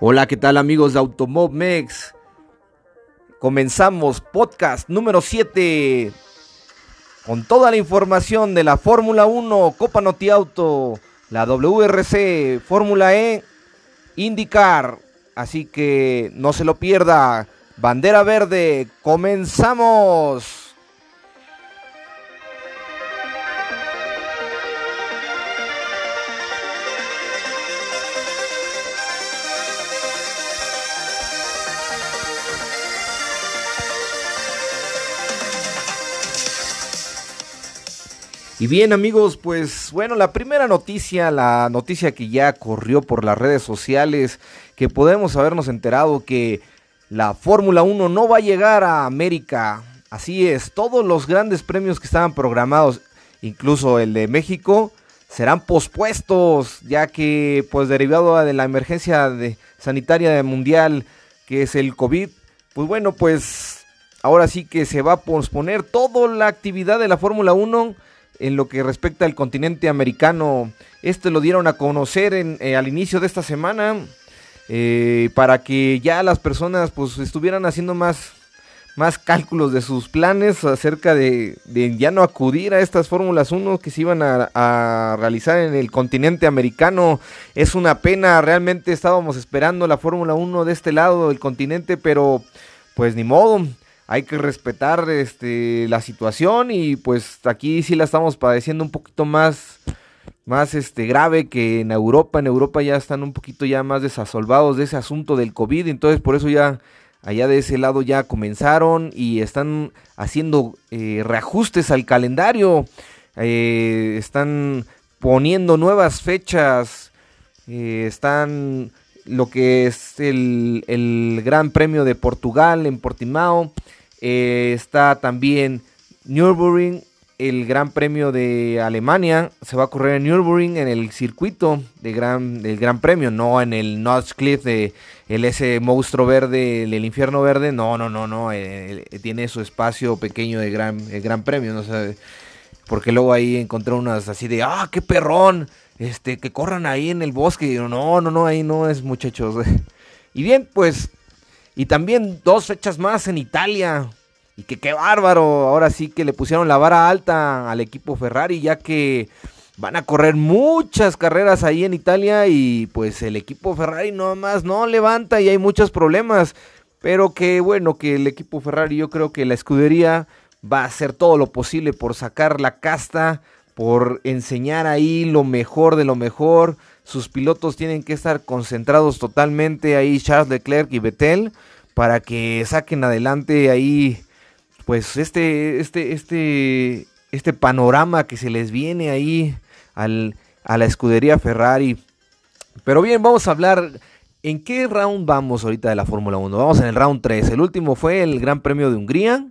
Hola, ¿qué tal amigos de Automobmex? Comenzamos podcast número 7 con toda la información de la Fórmula 1, Copa Noti Auto, la WRC, Fórmula E, IndyCar. Así que no se lo pierda. Bandera verde, comenzamos. Y bien amigos, pues bueno, la primera noticia, la noticia que ya corrió por las redes sociales, que podemos habernos enterado que la Fórmula 1 no va a llegar a América. Así es, todos los grandes premios que estaban programados, incluso el de México, serán pospuestos, ya que pues derivado de la emergencia sanitaria mundial que es el COVID, pues bueno, pues ahora sí que se va a posponer toda la actividad de la Fórmula 1 en lo que respecta al continente americano. Este lo dieron a conocer en, eh, al inicio de esta semana eh, para que ya las personas pues estuvieran haciendo más, más cálculos de sus planes acerca de, ya no acudir a estas Fórmulas 1 que se iban a, a, realizar en el continente americano. Es una pena, realmente estábamos esperando la Fórmula 1 de este lado del continente, pero pues ni modo hay que respetar este, la situación y pues aquí sí la estamos padeciendo un poquito más, más este, grave que en Europa. En Europa ya están un poquito ya más desasolvados de ese asunto del COVID, entonces por eso ya allá de ese lado ya comenzaron y están haciendo eh, reajustes al calendario, eh, están poniendo nuevas fechas, eh, están lo que es el, el, Gran Premio de Portugal en Portimao. Eh, está también Nürburgring, el Gran Premio de Alemania. Se va a correr en Nürburgring en el circuito de gran, del Gran Premio, no en el Notchcliff de el ese monstruo verde, el, infierno verde. No, no, no, no. Eh, eh, tiene su espacio pequeño de gran, el Gran Premio. No sé, porque luego ahí encontré unas así de, ah, qué perrón este, que corran ahí en el bosque. no, no, no, ahí no es, muchachos. y bien, pues, y también dos fechas más en Italia. Y que qué bárbaro, ahora sí que le pusieron la vara alta al equipo Ferrari, ya que van a correr muchas carreras ahí en Italia y pues el equipo Ferrari nomás no levanta y hay muchos problemas. Pero que bueno, que el equipo Ferrari, yo creo que la escudería va a hacer todo lo posible por sacar la casta por enseñar ahí lo mejor de lo mejor. Sus pilotos tienen que estar concentrados totalmente ahí, Charles Leclerc y Vettel, para que saquen adelante ahí, pues este, este, este, este panorama que se les viene ahí a la escudería Ferrari. Pero bien, vamos a hablar. ¿En qué round vamos ahorita de la Fórmula 1? Vamos en el round 3. El último fue el Gran Premio de Hungría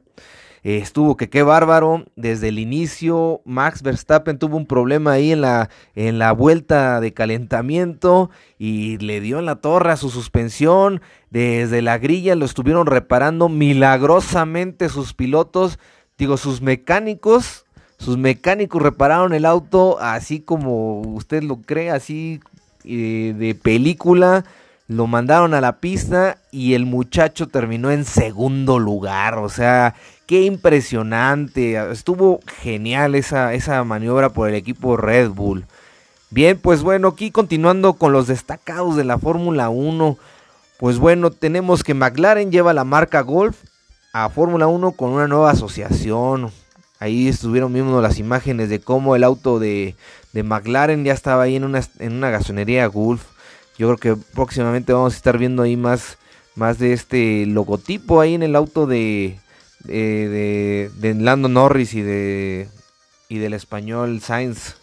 estuvo que qué bárbaro. Desde el inicio, Max Verstappen tuvo un problema ahí en la, en la vuelta de calentamiento y le dio en la torre a su suspensión. Desde la grilla lo estuvieron reparando milagrosamente sus pilotos, digo, sus mecánicos. Sus mecánicos repararon el auto así como usted lo cree, así eh, de película lo mandaron a la pista y el muchacho terminó en segundo lugar. O sea, qué impresionante. Estuvo genial esa, esa maniobra por el equipo Red Bull. Bien, pues bueno, aquí continuando con los destacados de la Fórmula 1. Pues bueno, tenemos que McLaren lleva la marca Golf a Fórmula 1 con una nueva asociación. Ahí estuvieron viendo las imágenes de cómo el auto de, de McLaren ya estaba ahí en una, en una gasonería Golf. Yo creo que próximamente vamos a estar viendo ahí más, más de este logotipo ahí en el auto de, de, de, Lando Norris y, de, y del español Sainz.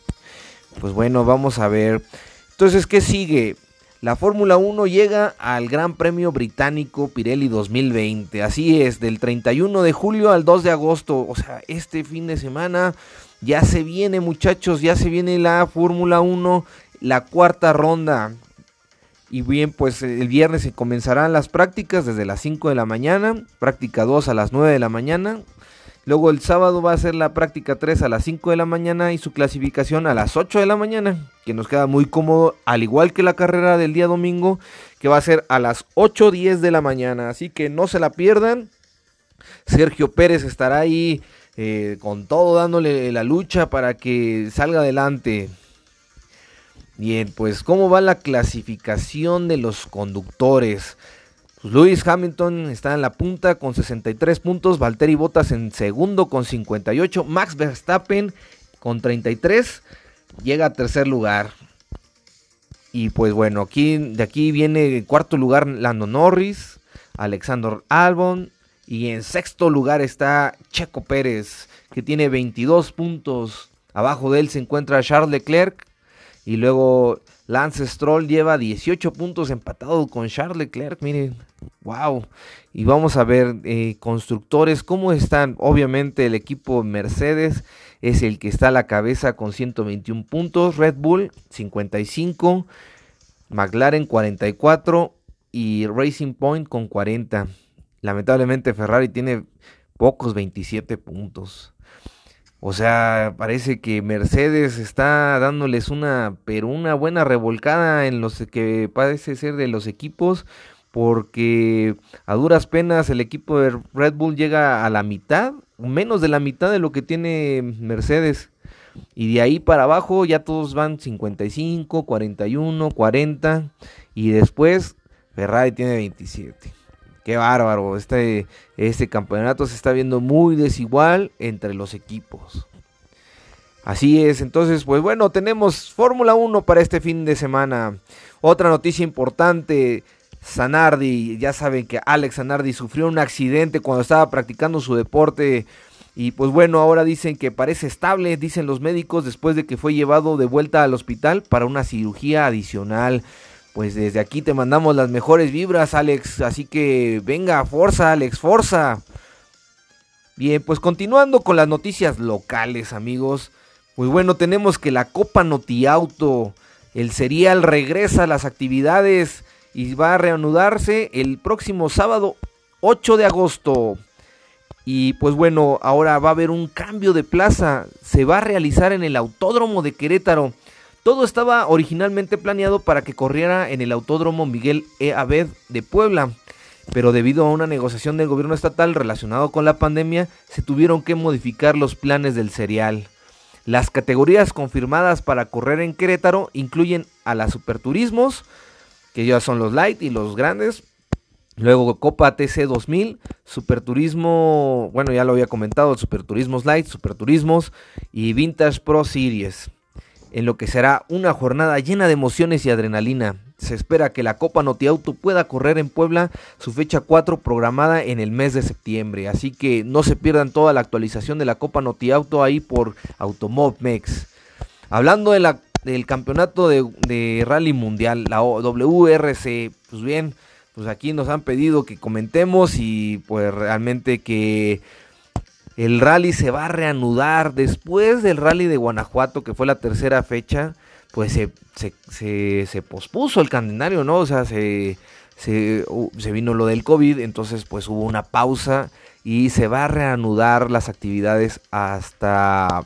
Pues bueno, vamos a ver. Entonces, ¿qué sigue? La Fórmula 1 llega al Gran Premio Británico Pirelli 2020. Así es, del 31 de julio al 2 de agosto. O sea, este fin de semana ya se viene, muchachos, ya se viene la Fórmula 1, la cuarta ronda. Y bien, pues el viernes se comenzarán las prácticas desde las 5 de la mañana, práctica 2 a las 9 de la mañana. Luego el sábado va a ser la práctica 3 a las 5 de la mañana y su clasificación a las 8 de la mañana, que nos queda muy cómodo, al igual que la carrera del día domingo, que va a ser a las 8.10 de la mañana. Así que no se la pierdan. Sergio Pérez estará ahí eh, con todo dándole la lucha para que salga adelante. Bien, pues ¿cómo va la clasificación de los conductores? Pues Lewis Hamilton está en la punta con 63 puntos, Valtteri Bottas en segundo con 58, Max Verstappen con 33 llega a tercer lugar. Y pues bueno, aquí de aquí viene en cuarto lugar Lando Norris, Alexander Albon y en sexto lugar está Checo Pérez que tiene 22 puntos. Abajo de él se encuentra Charles Leclerc y luego Lance Stroll lleva 18 puntos empatado con Charles Leclerc. Miren, wow. Y vamos a ver eh, constructores cómo están. Obviamente el equipo Mercedes es el que está a la cabeza con 121 puntos. Red Bull 55. McLaren 44 y Racing Point con 40. Lamentablemente Ferrari tiene pocos 27 puntos. O sea, parece que Mercedes está dándoles una, pero una buena revolcada en los que parece ser de los equipos, porque a duras penas el equipo de Red Bull llega a la mitad, menos de la mitad de lo que tiene Mercedes. Y de ahí para abajo ya todos van 55, 41, 40 y después Ferrari tiene 27. Qué bárbaro. Este, este campeonato se está viendo muy desigual entre los equipos. Así es, entonces, pues bueno, tenemos Fórmula 1 para este fin de semana. Otra noticia importante, Zanardi, ya saben que Alex Zanardi sufrió un accidente cuando estaba practicando su deporte y pues bueno, ahora dicen que parece estable, dicen los médicos, después de que fue llevado de vuelta al hospital para una cirugía adicional. Pues desde aquí te mandamos las mejores vibras, Alex. Así que venga, fuerza, Alex, fuerza. Bien, pues continuando con las noticias locales, amigos. Pues bueno, tenemos que la Copa Notiauto, el serial regresa a las actividades y va a reanudarse el próximo sábado 8 de agosto. Y pues bueno, ahora va a haber un cambio de plaza. Se va a realizar en el Autódromo de Querétaro. Todo estaba originalmente planeado para que corriera en el Autódromo Miguel E. Abed de Puebla, pero debido a una negociación del gobierno estatal relacionado con la pandemia, se tuvieron que modificar los planes del serial. Las categorías confirmadas para correr en Querétaro incluyen a las Superturismos, que ya son los light y los grandes. Luego Copa TC 2000, Superturismo, bueno ya lo había comentado, Superturismos Light, Superturismos y Vintage Pro Series en lo que será una jornada llena de emociones y adrenalina. Se espera que la Copa Notiauto pueda correr en Puebla su fecha 4 programada en el mes de septiembre. Así que no se pierdan toda la actualización de la Copa Notiauto ahí por Automobmex. Hablando de la, del campeonato de, de rally mundial, la WRC, pues bien, pues aquí nos han pedido que comentemos y pues realmente que el rally se va a reanudar después del rally de Guanajuato, que fue la tercera fecha, pues se, se, pospuso el calendario, ¿no? O sea, se, se, vino lo del COVID, entonces pues hubo una pausa y se va a reanudar las actividades hasta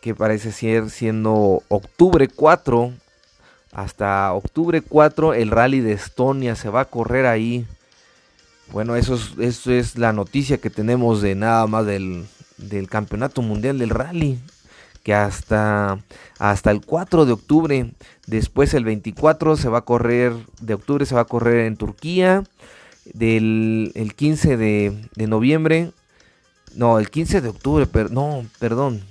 que parece ser siendo octubre 4, hasta octubre 4 el rally de Estonia se va a correr ahí. Bueno, eso es, eso es la noticia que tenemos de nada más del, Campeonato Mundial del Rally. Que hasta, hasta el 4 de octubre, después el 24 se va a correr, de octubre se va a correr en Turquía. Del el 15 de, noviembre, no, el 15 de octubre, no, perdón,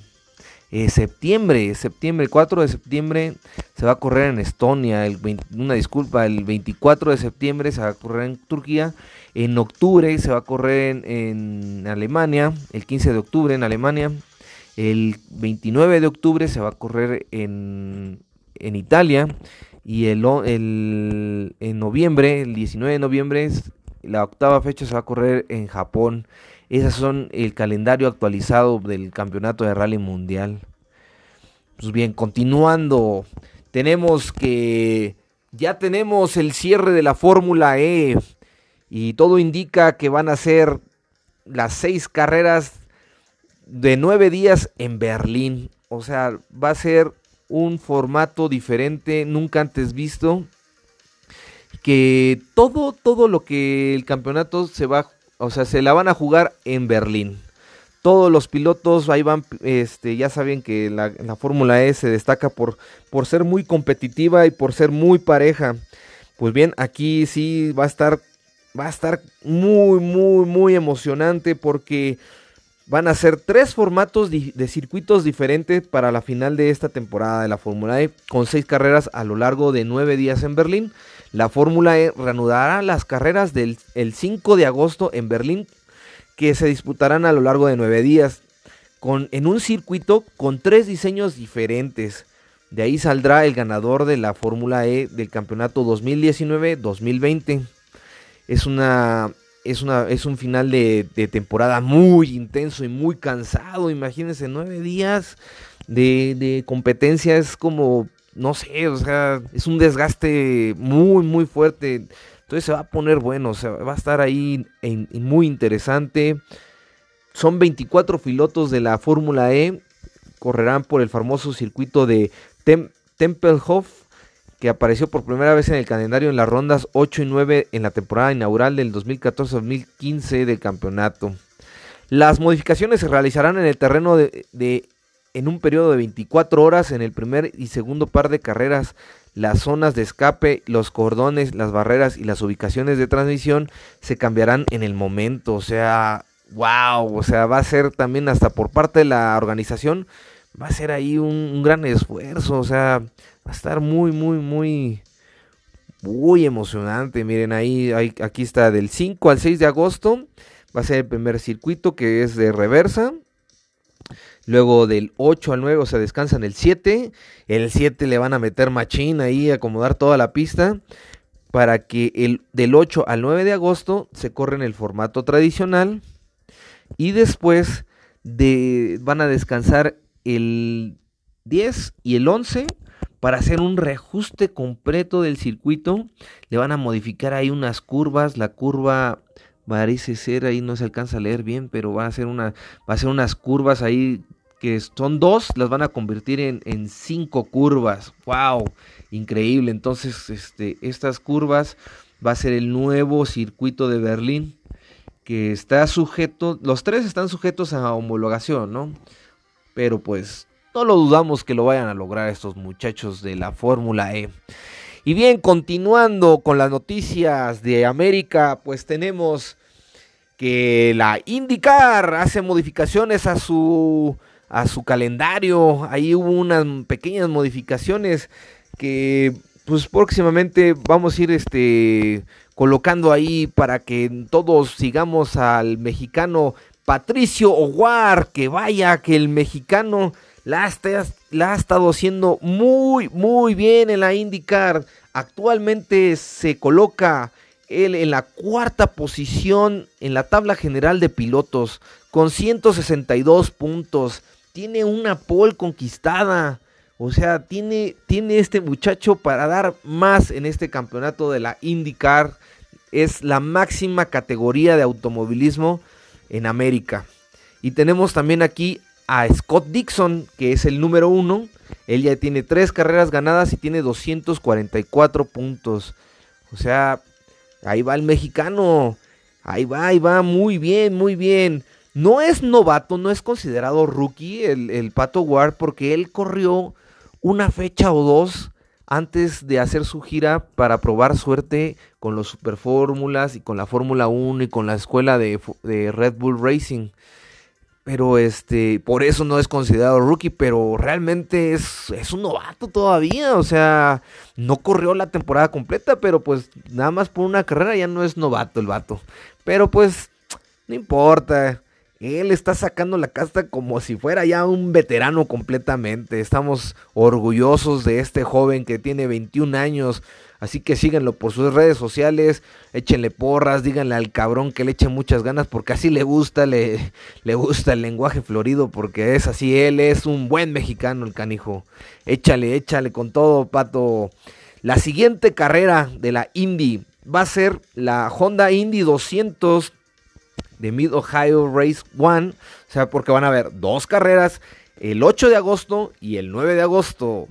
eh, septiembre, septiembre, 4 de septiembre se va a correr en Estonia, el una disculpa, el 24 de septiembre se va a correr en Turquía en octubre se va a correr en, Alemania, el 15 de octubre en Alemania. El 29 de octubre se va a correr en, en Italia. Y el, el, en noviembre, el 19 de noviembre, la octava fecha se va a correr en Japón. Esas son el calendario actualizado del campeonato de rally mundial. Pues bien, continuando, tenemos que ya tenemos el cierre de la Fórmula E y todo indica que van a ser las seis carreras de nueve días en Berlín. O sea, va a ser un formato diferente, nunca antes visto. Que todo, todo lo que el campeonato se va, o sea, se la van a jugar en Berlín. Todos los pilotos ahí van, este, ya saben que la, la Fórmula E se destaca por, por ser muy competitiva y por ser muy pareja. Pues bien, aquí sí va a estar, va a estar muy, muy, muy emocionante porque Van a ser tres formatos de circuitos diferentes para la final de esta temporada de la Fórmula E, con seis carreras a lo largo de nueve días en Berlín. La Fórmula E reanudará las carreras del el 5 de agosto en Berlín, que se disputarán a lo largo de nueve días, con, en un circuito con tres diseños diferentes. De ahí saldrá el ganador de la Fórmula E del campeonato 2019-2020. Es una es, una, es un final de, temporada muy intenso y muy cansado. Imagínense, nueve días de, competencia es como, no sé, o sea, es un desgaste muy, muy fuerte. Entonces se va a poner bueno, o sea, va a estar ahí muy interesante. Son 24 pilotos de la Fórmula E, correrán por el famoso circuito de Tempelhof que apareció por primera vez en el calendario en las rondas 8 y 9 en la temporada inaugural del 2014-2015 del campeonato. Las modificaciones se realizarán en el terreno de, en un periodo de 24 horas en el primer y segundo par de carreras. Las zonas de escape, los cordones, las barreras y las ubicaciones de transmisión se cambiarán en el momento. O sea, wow, o sea, va a ser también hasta por parte de la organización, va a ser ahí un gran esfuerzo. O sea, Va a estar muy, muy, muy, muy emocionante. Miren, ahí, aquí está del 5 al 6 de agosto. Va a ser el primer circuito que es de reversa. Luego del 8 al 9 se descansan el 7. El 7 le van a meter machín ahí, acomodar toda la pista. Para que el, del 8 al 9 de agosto se corre en el formato tradicional. Y después de, van a descansar el 10 y el 11 para hacer un reajuste completo del circuito. Le van a modificar ahí unas curvas. La curva parece ser, ahí no se alcanza a leer bien, pero va a ser, una, va a ser unas curvas ahí que son dos, las van a convertir en, en cinco curvas. ¡Wow! Increíble. Entonces, este, estas curvas va a ser el nuevo circuito de Berlín que está sujeto, los tres están sujetos a homologación, ¿no? Pero pues no lo dudamos que lo vayan a lograr estos muchachos de la Fórmula E. Y bien, continuando con las noticias de América, pues tenemos que la IndyCar hace modificaciones a su a su calendario. Ahí hubo unas pequeñas modificaciones que pues próximamente vamos a ir este colocando ahí para que todos sigamos al mexicano Patricio Oguar, que vaya que el mexicano la, ha estado haciendo muy, muy bien en la IndyCar. Actualmente se coloca él en la cuarta posición en la tabla general de pilotos con 162 puntos. Tiene una pole conquistada. O sea, tiene, tiene este muchacho para dar más en este campeonato de la IndyCar. Es la máxima categoría de automovilismo en América. Y tenemos también aquí a Scott Dixon, que es el número uno. Él ya tiene tres carreras ganadas y tiene 244 puntos. O sea, ahí va el mexicano. Ahí va, ahí va, muy bien, muy bien. No es novato, no es considerado rookie el, el Pato Ward porque él corrió una fecha o dos antes de hacer su gira para probar suerte con los Superfórmulas y con la Fórmula 1 y con la escuela de, de Red Bull Racing. Pero este, por eso no es considerado rookie, pero realmente es, es un novato todavía, o sea, no corrió la temporada completa, pero pues nada más por una carrera ya no es novato el vato. Pero pues, no importa, él está sacando la casta como si fuera ya un veterano completamente. Estamos orgullosos de este joven que tiene 21 años, Así que síganlo por sus redes sociales, échenle porras, díganle al cabrón que le eche muchas ganas porque así le gusta, le, le gusta el lenguaje florido porque es así, él es un buen mexicano el canijo. Échale, échale con todo, pato. La siguiente carrera de la Indy va a ser la Honda Indy 200 de Mid Ohio Race One. O sea, porque van a haber dos carreras el 8 de agosto y el 9 de agosto.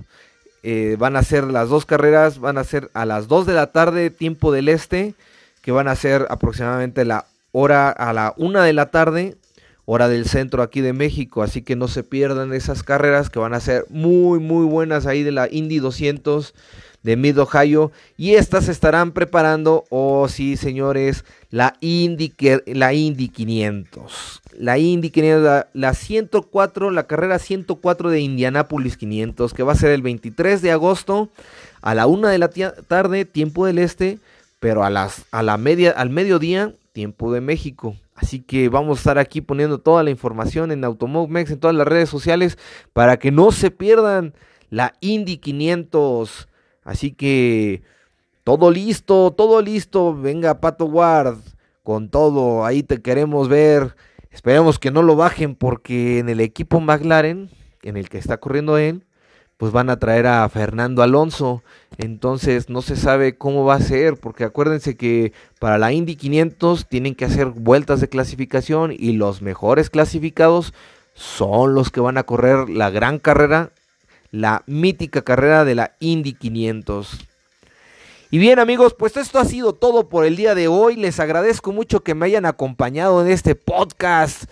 Eh, van a ser las dos carreras, van a ser a las 2 de la tarde, tiempo del este, que van a ser aproximadamente la hora a la 1 de la tarde, hora del centro aquí de México. Así que no se pierdan esas carreras que van a ser muy, muy buenas ahí de la Indy 200 de Mid Ohio y estas estarán preparando, oh sí señores, la Indy, la Indy 500. La Indy 500, la, 104, la carrera 104 de Indianapolis 500 que va a ser el 23 de agosto a la una de la tarde, tiempo del este, pero a las a la media al mediodía, tiempo de México. Así que vamos a estar aquí poniendo toda la información en Automovemex en todas las redes sociales para que no se pierdan la Indy 500 Así que todo listo, todo listo. Venga, Pato Ward, con todo. Ahí te queremos ver. Esperemos que no lo bajen porque en el equipo McLaren, en el que está corriendo él, pues van a traer a Fernando Alonso. Entonces no se sabe cómo va a ser, porque acuérdense que para la Indy 500 tienen que hacer vueltas de clasificación y los mejores clasificados son los que van a correr la gran carrera la mítica carrera de la Indy 500. Y bien amigos, pues esto ha sido todo por el día de hoy. Les agradezco mucho que me hayan acompañado en este podcast.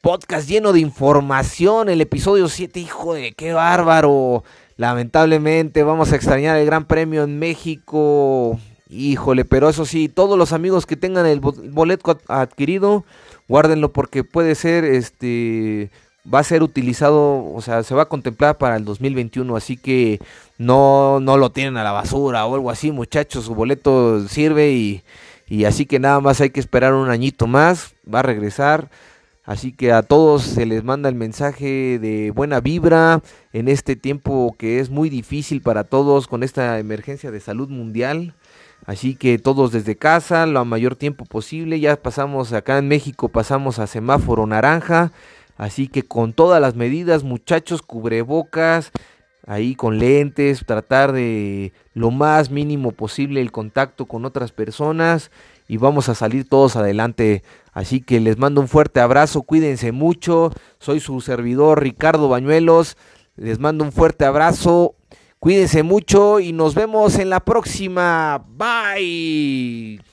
Podcast lleno de información. El episodio 7, hijo de qué bárbaro. Lamentablemente vamos a extrañar el Gran Premio en México. Híjole, pero eso sí, todos los amigos que tengan el boleto adquirido, guárdenlo porque puede ser este va a ser utilizado, o sea, se va a contemplar para el 2021, así que no, no lo tienen a la basura o algo así, muchachos, su boleto sirve y, y así que nada más hay que esperar un añito más, va a regresar. Así que a todos se les manda el mensaje de buena vibra en este tiempo que es muy difícil para todos con esta emergencia de salud mundial. Así que todos desde casa, lo mayor tiempo posible. Ya pasamos acá en México, pasamos a semáforo naranja. Así que con todas las medidas, muchachos, cubrebocas, ahí con lentes, tratar de lo más mínimo posible el contacto con otras personas y vamos a salir todos adelante. Así que les mando un fuerte abrazo, cuídense mucho. Soy su servidor Ricardo Bañuelos. Les mando un fuerte abrazo. Cuídense mucho y nos vemos en la próxima. Bye.